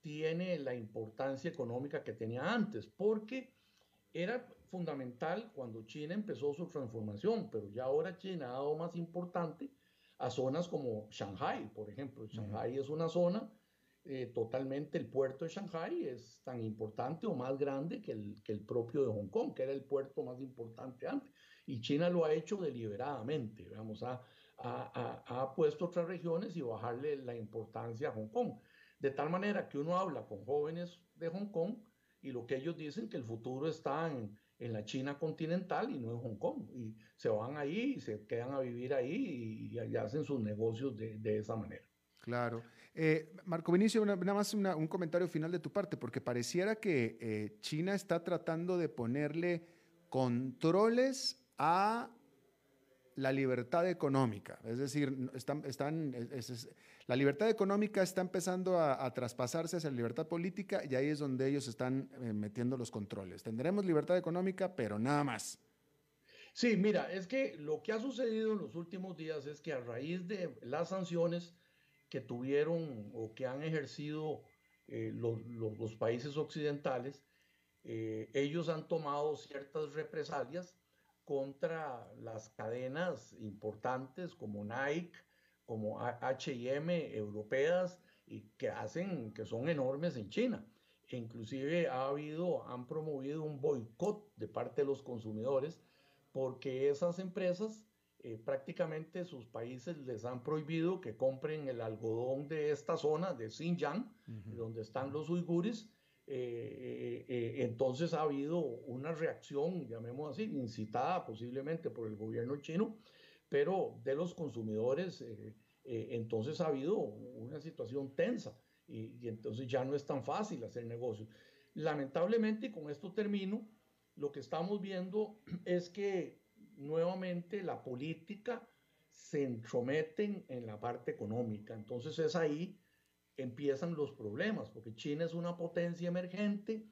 tiene la importancia económica que tenía antes, porque era fundamental cuando China empezó su transformación, pero ya ahora China ha dado más importante a zonas como Shanghai, por ejemplo. Shanghai es una zona eh, totalmente, el puerto de Shanghai es tan importante o más grande que el, que el propio de Hong Kong, que era el puerto más importante antes. Y China lo ha hecho deliberadamente, vamos a ha, puesto otras regiones y bajarle la importancia a Hong Kong. De tal manera que uno habla con jóvenes de Hong Kong y lo que ellos dicen que el futuro está en, en la China continental y no en Hong Kong. Y se van ahí y se quedan a vivir ahí y, hacen sus negocios de, de esa manera. Claro. Eh, Marco Vinicio, nada más un comentario final de tu parte, porque pareciera que eh, China está tratando de ponerle controles a la libertad económica. Es decir, están, la libertad económica está empezando a, traspasarse hacia la libertad política y ahí es donde ellos están eh, metiendo los controles. Tendremos libertad económica, pero nada más. Sí, mira, es que lo que ha sucedido en los últimos días es que a raíz de las sanciones que tuvieron o que han ejercido eh, los, países occidentales, eh, ellos han tomado ciertas represalias contra las cadenas importantes como Nike, como HM europeas y que hacen, que son enormes en China. E inclusive ha habido, han promovido un boicot de parte de los consumidores porque esas empresas eh, prácticamente sus países les han prohibido que compren el algodón de esta zona, de Xinjiang, donde están los uigures, eh, eh, entonces ha habido una reacción, llamemos así, incitada posiblemente por el gobierno chino, pero de los consumidores, entonces ha habido una situación tensa y, y, entonces ya no es tan fácil hacer negocios. Lamentablemente, con esto termino, lo que estamos viendo es que nuevamente la política se entromete en la parte económica, entonces es ahí empiezan los problemas, porque China es una potencia emergente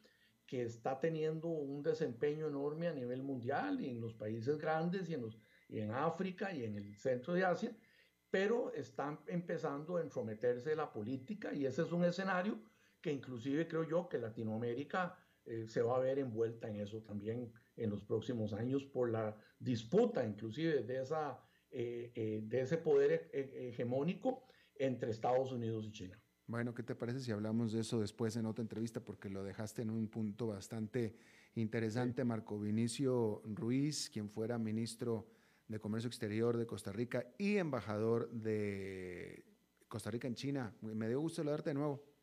que está teniendo un desempeño enorme a nivel mundial y en los países grandes y en, en África y en el centro de Asia, pero están empezando a entrometerse la política y ese es un escenario que inclusive creo yo que Latinoamérica eh, se va a ver envuelta en eso también en los próximos años por la disputa inclusive de, esa, eh, eh, de ese poder hegemónico entre Estados Unidos y China. Bueno, ¿qué te parece si hablamos de eso después en otra entrevista? Porque lo dejaste en un punto bastante interesante. Marco Vinicio Ruiz, quien fuera ministro de Comercio Exterior de Costa Rica y embajador de Costa Rica en China. Me dio gusto saludarte de nuevo.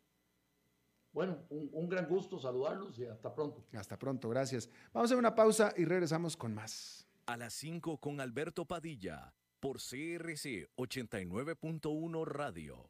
Bueno, un, gran gusto saludarlos y hasta pronto. Hasta pronto, gracias. Vamos a hacer una pausa y regresamos con más. A las 5 con Alberto Padilla, por CRC 89.1 Radio.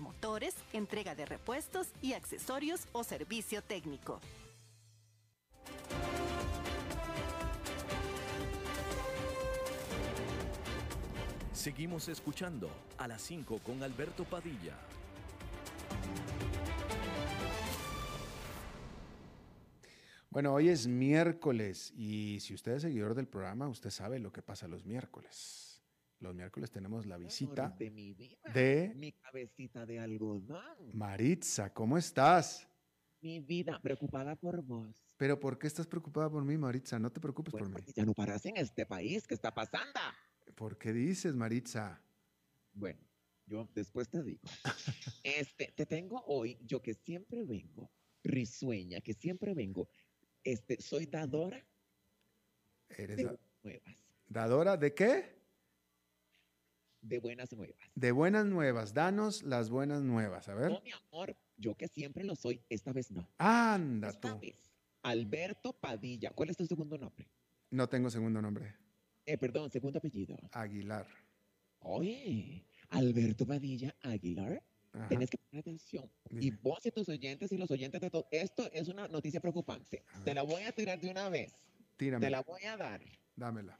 motores, entrega de repuestos y accesorios o servicio técnico. Seguimos escuchando a las 5 con Alberto Padilla. Bueno, hoy es miércoles y si usted es seguidor del programa, usted sabe lo que pasa los miércoles. Los miércoles tenemos la visita de mi vida, de mi cabecita de algodón. Maritza, ¿cómo estás? Mi vida, preocupada por vos. Pero ¿por qué estás preocupada por mí, Maritza? No te preocupes por mí. Ya no paras en este país, ¿qué está pasando? ¿Por qué dices, Maritza? Bueno, yo después te digo. [LAUGHS] este, te tengo hoy, yo que siempre vengo, risueña, que siempre vengo. Este, soy dadora ¿Eres de nuevas. ¿Dadora de qué? De buenas nuevas. De buenas nuevas, danos las buenas nuevas, a ver. No, mi amor, yo que siempre lo soy, esta vez no. Anda tú. Alberto Padilla. ¿Cuál es tu segundo nombre? No tengo segundo nombre. Eh, perdón, segundo apellido. Aguilar. Oye, Alberto Padilla Aguilar. Tienes que poner atención. Y vos y tus oyentes y los oyentes de todo. Esto es una noticia preocupante. Te la voy a tirar de una vez. Tírame. Te la voy a dar. Dámela.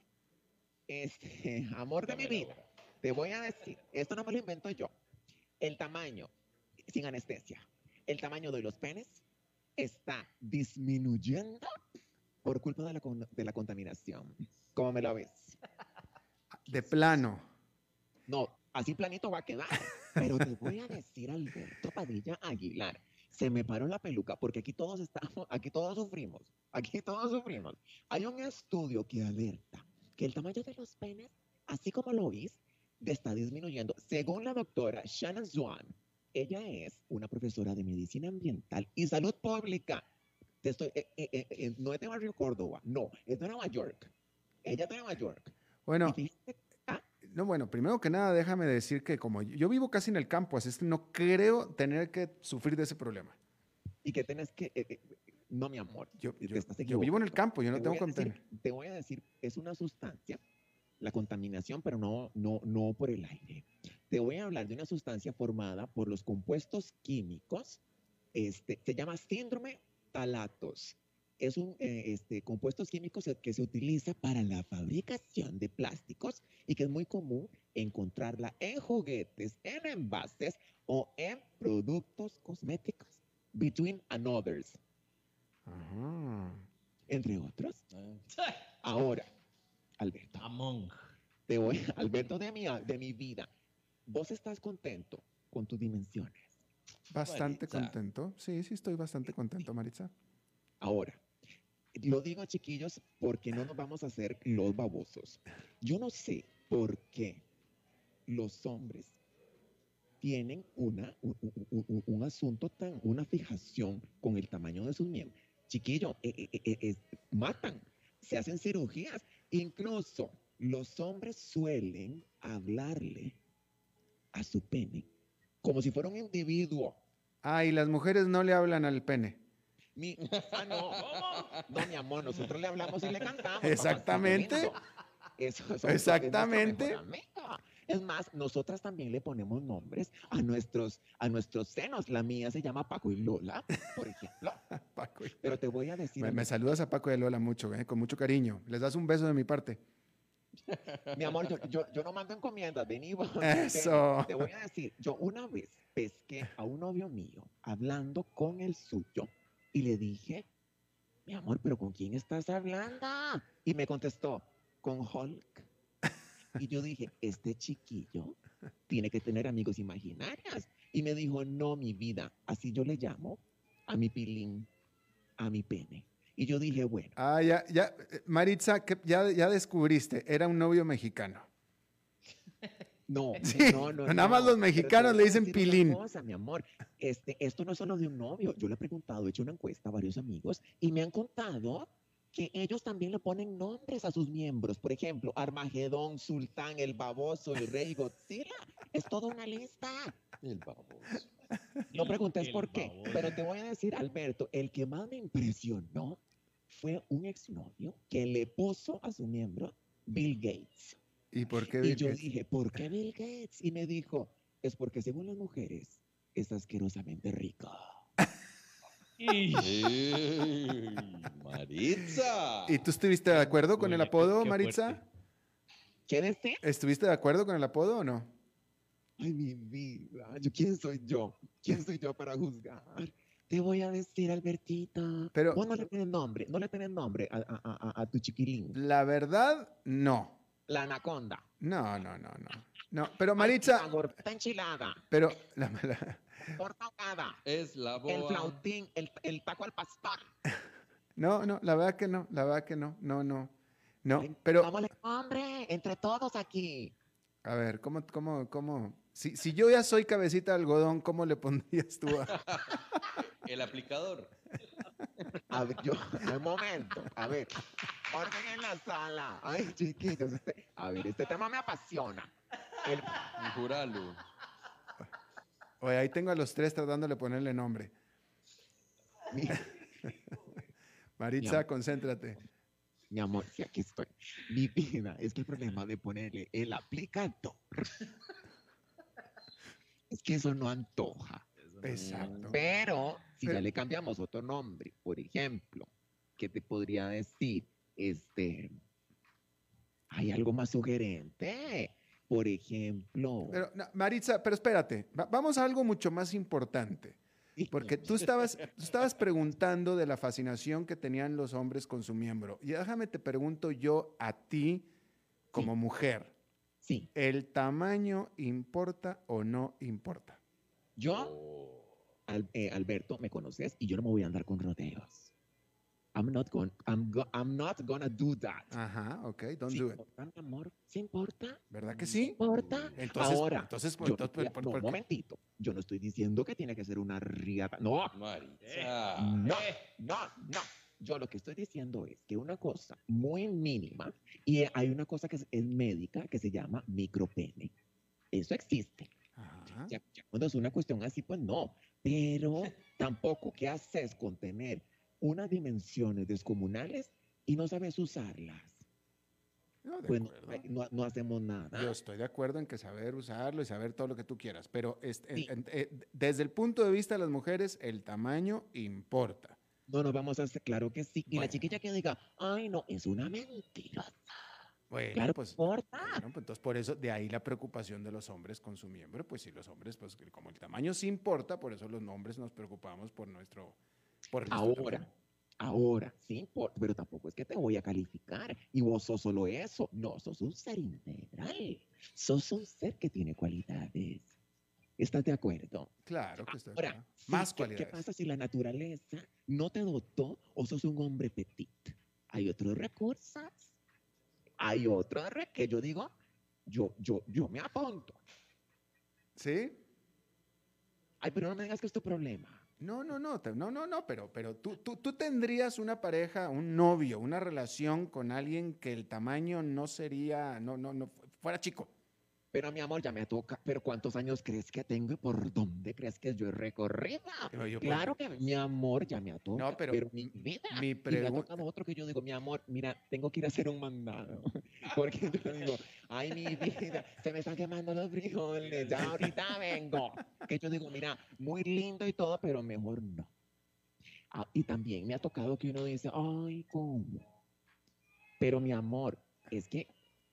Este, [LAUGHS] amor de mi vida. Te voy a decir, esto no me lo invento yo. El tamaño, sin anestesia, el tamaño de los penes está disminuyendo por culpa de la, de la contaminación. ¿Cómo me lo ves? De plano. No, así planito va a quedar. Pero te voy a decir, Alberto Padilla Aguilar, se me paró la peluca porque aquí todos estamos, aquí todos sufrimos, aquí todos sufrimos. Hay un estudio que alerta que el tamaño de los penes, así como lo oís, está disminuyendo. Según la doctora Shannon Swan, ella es una profesora de medicina ambiental y salud pública. estoy, eh, eh, eh, no es de Barrio Córdoba, no, es de Nueva York. Ella es de Nueva York. Bueno, ah, no, bueno, primero que nada, déjame decir que como yo vivo casi en el campo, así es que no creo tener que sufrir de ese problema. Y que tenés que, no, mi amor, yo, yo, vivo en el campo, yo no tengo que Te voy a decir, es una sustancia la contaminación, pero no, no, no por el aire. Te voy a hablar de una sustancia formada por los compuestos químicos, este, se llama síndrome talatos. Es un eh, este, compuestos químicos que se utiliza para la fabricación de plásticos y que es muy común encontrarla en juguetes, en envases o en productos cosméticos. Between and others. Entre otros. Ah. Ahora, Alberto. Among. Te voy, [LAUGHS] Alberto de mi, de mi vida. ¿Vos estás contento con tus dimensiones? Bastante contento. Sí, sí, estoy bastante contento, Maritza. Ahora, lo digo, chiquillos, porque no nos vamos a hacer los babosos. Yo no sé por qué los hombres tienen una, un, asunto tan, una fijación con el tamaño de sus miembros. Chiquillos, eh, eh, eh, matan, se hacen cirugías. Incluso los hombres suelen hablarle a su pene como si fuera un individuo. Ah, y las mujeres no le hablan al pene. Mi, [LAUGHS] ah, no, no, mi amor, nosotros le hablamos y le cantamos. Exactamente. Eso, Exactamente. Es más, nosotras también le ponemos nombres a nuestros, a nuestros senos. La mía se llama Paco y Lola, por ejemplo. [LAUGHS] Paco y- Pero te voy a decir, Me, me saludas a Paco y Lola mucho, ¿eh? con mucho cariño. Les das un beso de mi parte. mi amor, yo, yo, yo no mando encomiendas, vení vos. Eso. Te voy a decir, yo una vez pesqué a un novio mío hablando con el suyo y le dije, mi amor, pero ¿con quién estás hablando? Y me contestó, con Hulk. Y yo dije, este chiquillo tiene que tener amigos imaginarios. Y me dijo, no, mi vida, así yo le llamo a mi pilín, a mi pene. Y yo dije, bueno, Ah, ya, ya, eh, Maritza, que ya, ya descubriste, era un novio mexicano. No, [LAUGHS] Sí, no, no. nada más no, los pero te mexicanos le dicen pilín. cosa, mi amor, este, esto no es solo de un novio. Yo le he preguntado, he hecho una encuesta a varios amigos y me han contado que ellos también le ponen nombres a sus miembros. Por ejemplo, Armagedón, Sultán, el baboso, el rey Godzilla. Es toda una lista. El baboso. No preguntes El por qué, baboso. pero te voy a decir, Alberto, el que más me impresionó fue un exnovio que le puso a su miembro Bill Gates. ¿Y por qué? Y Bill yo Gates? dije, ¿por qué Bill Gates? Y me dijo, es porque según las mujeres, es asquerosamente rico. ¡Ey, Maritza! ¿Y tú estuviste de acuerdo con el Uy, apodo, qué Maritza? ¿Qué decir? ¿Estuviste de acuerdo con el apodo o no? Ay, mi vida, ¿yo quién soy yo? ¿Quién soy yo para juzgar? Te voy a decir, Albertita. Pero- Vos no le tenés nombre, no le tenés nombre a, a- a- a- tu chiquilín. La verdad, no. La anaconda. No, no, no, no. No, pero Ay, Maritza, La gordita enchilada. pero la, la- Torta ahogada. Es la El boa. flautín, el, el taco al pastor. no, no, la verdad que no, la verdad que no, no, no. No, pero nombre, entre todos aquí. a ver, ¿cómo, cómo, cómo? Si, si yo ya soy cabecita de algodón, ¿cómo le pondrías tú a... [LAUGHS] El aplicador. A ver, yo, un momento, a ver, orden en la sala. Ay, chiquitos, a ver, este tema me apasiona. El- Juralo. Oye, ahí tengo a los tres tratándole de ponerle nombre. [LAUGHS] Maritza, concéntrate. mi amor, sí, aquí estoy. Mi vida, es que el problema de ponerle el aplicador [LAUGHS] es que eso no antoja. Exacto. Pero si Pero- ya le cambiamos otro nombre, por ejemplo, ¿qué te podría decir? Este, hay algo más sugerente. Por ejemplo, Pero, no, Maritza, pero espérate, va- vamos a algo mucho más importante. Porque tú estabas, tú estabas preguntando de la fascinación que tenían los hombres con su miembro. Y déjame te pregunto yo a ti, como mujer, sí, ¿el tamaño importa o no importa? yo. Al- eh, Alberto, me conoces y yo no me voy a andar con rodeos. I'm not, going, I'm, go- I'm not gonna do that. Ajá, ok, don't ¿Sí do it. importa, mi amor? ¿Sí importa? ¿Verdad que sí? ¿Importa? Entonces, Ahora, entonces, yo- entonces, ya, ¿por- no, por un momentito. Yo no estoy diciendo que tiene que ser una riata. No, Maritza. No, no, no. Yo lo que estoy diciendo es que una cosa muy mínima, y hay una cosa que es, es médica que se llama micropene. Eso existe. Ajá. Ya, ya cuando es una cuestión así, pues no. Pero [LAUGHS] tampoco, ¿qué haces con tener unas dimensiones descomunales y no sabes usarlas? No, de Pues no, acuerdo. no- no hacemos nada. Yo estoy de acuerdo en que saber usarlo y saber todo lo que tú quieras, pero este, Sí. en- en- eh, desde el punto de vista de las mujeres, el tamaño importa. No nos vamos a hacer, claro que sí. Y Bueno. la chiquilla que diga, ay, no, es una mentira. Bueno, Claro pues, importa. bueno, pues entonces por eso, de ahí la preocupación de los hombres con su miembro, pues si los hombres, pues como el tamaño sí importa, por eso los hombres nos preocupamos por nuestro... Por Ahora, ahora, sí importa, pero tampoco es que te voy a calificar y vos sos solo eso. No, sos un ser integral. Sos un ser que tiene cualidades. ¿Estás de acuerdo? Claro que está Ahora, sí, Más ¿qué- cualidades. ¿Qué pasa si la naturaleza no te dotó o sos un hombre petit? Hay otros recursos. Hay otros que yo digo, yo, yo, yo me apunto. ¿Sí? Ay, pero no me digas que es tu problema. No, no, no, no, no, no, pero, pero tú, tú, tú tendrías una pareja, un novio, una relación con alguien que el tamaño no sería, no, no, no, fu- fuera chico. Pero mi amor, ya me toca. ¿Pero cuántos años crees que tengo y por dónde crees que yo he recorrido? Yo- Claro que mi amor ya me toca. No, pero mi vida. mi y me ha pregunta- tocado otro que yo digo, mi amor, mira, tengo que ir a hacer un mandado. [LAUGHS] Porque yo digo, Ay, mi vida, se me están quemando los frijoles. Ya ahorita vengo. Que yo digo, mira, muy lindo y todo, pero mejor no. Ah, y también me ha tocado que uno dice, ay, ¿cómo? Pero mi amor, es que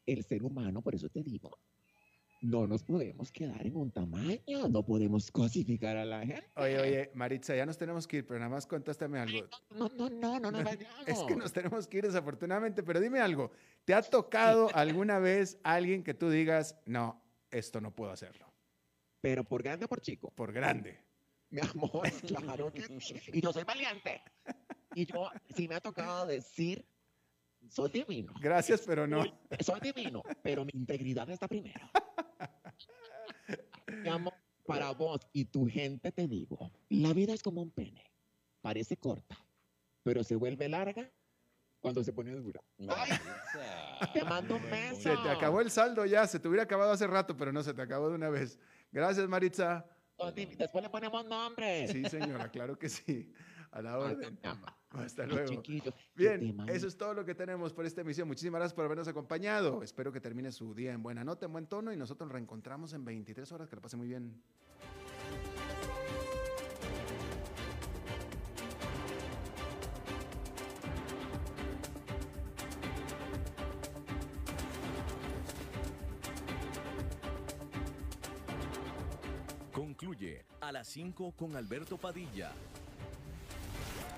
el ser humano, por eso te digo, no nos podemos quedar en un tamaño, no podemos cosificar a la gente. Oye, oye, Maritza, ya nos tenemos que ir, pero nada más contéstame algo. No, no, no, no nos [LAUGHS] vayamos. Es que nos tenemos que ir desafortunadamente, pero dime algo. ¿Te ha tocado [LAUGHS] alguna vez alguien que tú digas, no, esto no puedo hacerlo? Pero por grande o por chico. Por grande. Mi amor, [LAUGHS] claro que sí. Y yo soy valiente. Y yo, sí me ha tocado decir, soy divino. Gracias, pero no. Soy divino, pero mi integridad está primero. Para vos y tu gente te digo, la vida es como un pene. Parece corta, pero se vuelve larga cuando se pone dura. Ay, te mando un beso. Se te acabó el saldo ya, se te hubiera acabado hace rato, pero no, se te acabó de una vez. Gracias, Maritza. Después le ponemos nombre. Sí, señora, claro que sí. A la Ay, orden. Hasta luego. chiquillo, Bien, eso es todo lo que tenemos por esta emisión. Muchísimas gracias por habernos acompañado. Espero que termine su día en buena nota, en buen tono y nosotros nos reencontramos en 23 horas. Que lo pase muy bien. Concluye a las 5 con Alberto Padilla.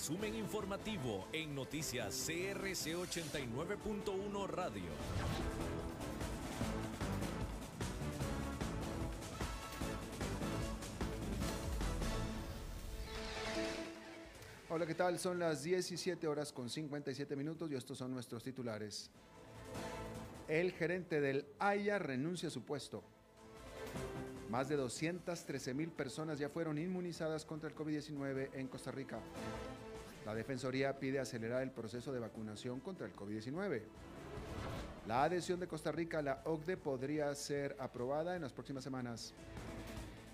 Resumen informativo en noticias CRC 89.1 Radio. Hola, ¿qué tal? Son las 17 horas con 57 minutos y estos son nuestros titulares. El gerente del AYA renuncia a su puesto. Más de 213 mil personas ya fueron inmunizadas contra el COVID-19 en Costa Rica. La Defensoría pide acelerar el proceso de vacunación contra el COVID-19. La adhesión de Costa Rica a la OCDE podría ser aprobada en las próximas semanas.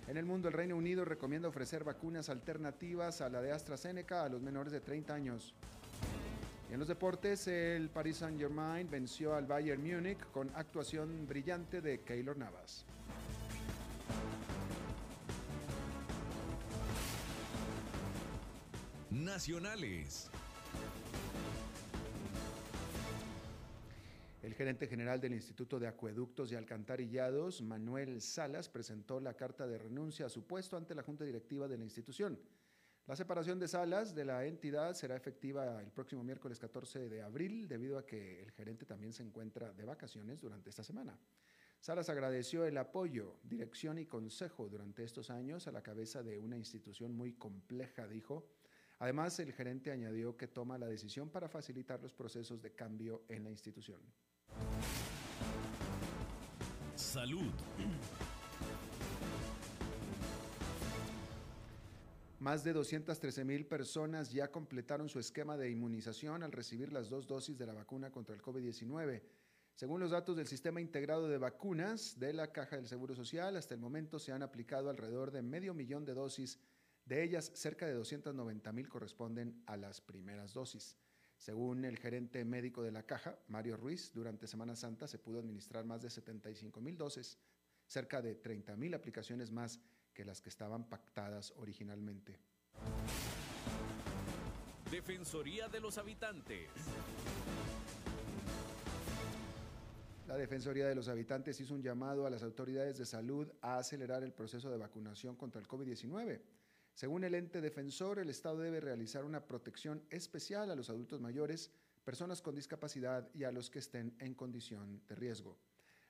En el mundo, el Reino Unido recomienda ofrecer vacunas alternativas a la de AstraZeneca a los menores de 30 años. Y en los deportes, el Paris Saint-Germain venció al Bayern Múnich con actuación brillante de Keylor Navas. Nacionales. El gerente general del Instituto de Acueductos y Alcantarillados, Manuel Salas, presentó la carta de renuncia a su puesto ante la Junta Directiva de la institución. La separación de Salas de la entidad será efectiva el próximo miércoles 14 de abril, debido a que el gerente también se encuentra de vacaciones durante esta semana. Salas agradeció el apoyo, dirección y consejo durante estos años a la cabeza de una institución muy compleja, dijo. Además, el gerente añadió que toma la decisión para facilitar los procesos de cambio en la institución. Salud. Más de 213 mil personas ya completaron su esquema de inmunización al recibir las dos dosis de la vacuna contra el COVID-19. Según los datos del Sistema Integrado de Vacunas de la Caja del Seguro Social, hasta el momento se han aplicado alrededor de medio millón de dosis. De ellas, cerca de 290 mil corresponden a las primeras dosis. Según el gerente médico de la Caja, Mario Ruiz, durante Semana Santa se pudo administrar más de 75 mil dosis, cerca de 30 mil aplicaciones más que las que estaban pactadas originalmente. Defensoría de los Habitantes. La Defensoría de los Habitantes hizo un llamado a las autoridades de salud a acelerar el proceso de vacunación contra el COVID-19. Según el ente defensor, el Estado debe realizar una protección especial a los adultos mayores, personas con discapacidad y a los que estén en condición de riesgo.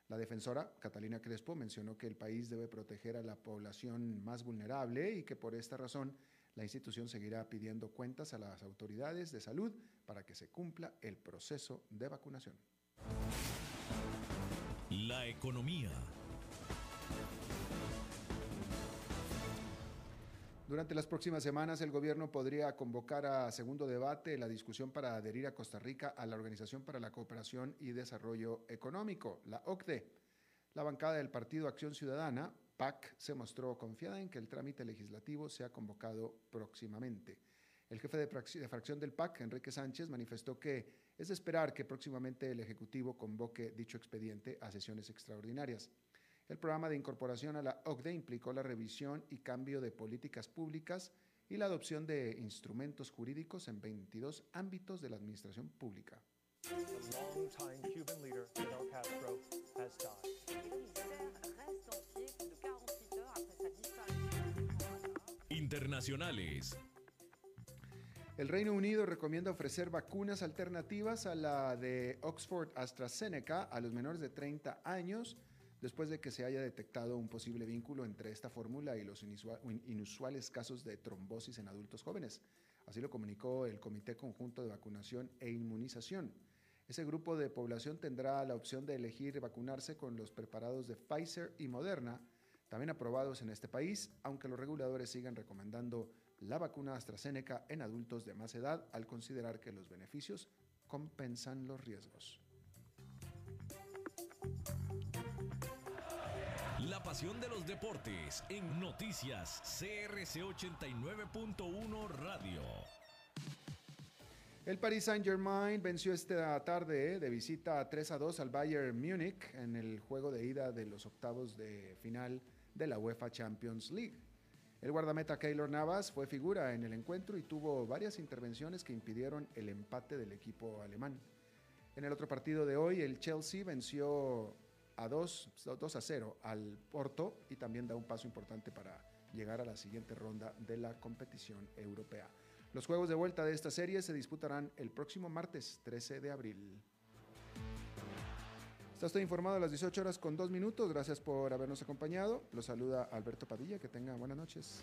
La defensora, Catalina Crespo, mencionó que el país debe proteger a la población más vulnerable y que por esta razón la institución seguirá pidiendo cuentas a las autoridades de salud para que se cumpla el proceso de vacunación. La economía. Durante las próximas semanas, el gobierno podría convocar a segundo debate la discusión para adherir a Costa Rica a la Organización para la Cooperación y Desarrollo Económico, la OCDE. La bancada del Partido Acción Ciudadana, PAC, se mostró confiada en que el trámite legislativo sea convocado próximamente. El jefe de, fracción del PAC, Enrique Sánchez, manifestó que es de esperar que próximamente el Ejecutivo convoque dicho expediente a sesiones extraordinarias. El programa de incorporación a la OCDE implicó la revisión y cambio de políticas públicas y la adopción de instrumentos jurídicos en 22 ámbitos de la administración pública. Internacionales. El Reino Unido recomienda ofrecer vacunas alternativas a la de Oxford AstraZeneca a los menores de 30 años después de que se haya detectado un posible vínculo entre esta fórmula y los inusuales casos de trombosis en adultos jóvenes. Así lo comunicó el Comité Conjunto de Vacunación e Inmunización. Ese grupo de población tendrá la opción de elegir vacunarse con los preparados de Pfizer y Moderna, también aprobados en este país, aunque los reguladores sigan recomendando la vacuna AstraZeneca en adultos de más edad al considerar que los beneficios compensan los riesgos. Pasión de los deportes en noticias CRC 89.1 Radio. El Paris Saint-Germain venció esta tarde eh, de visita 3 a 2 al Bayern Múnich en el juego de ida de los octavos de final de la UEFA Champions League. El guardameta Keylor Navas fue figura en el encuentro y tuvo varias intervenciones que impidieron el empate del equipo alemán. En el otro partido de hoy, el Chelsea venció a 2, 2 a 0 al Porto y también da un paso importante para llegar a la siguiente ronda de la competición europea. Los juegos de vuelta de esta serie se disputarán el próximo martes 13 de abril. Está usted informado a las 18 horas con dos minutos. Gracias por habernos acompañado. Lo saluda Alberto Padilla. Que tenga buenas noches.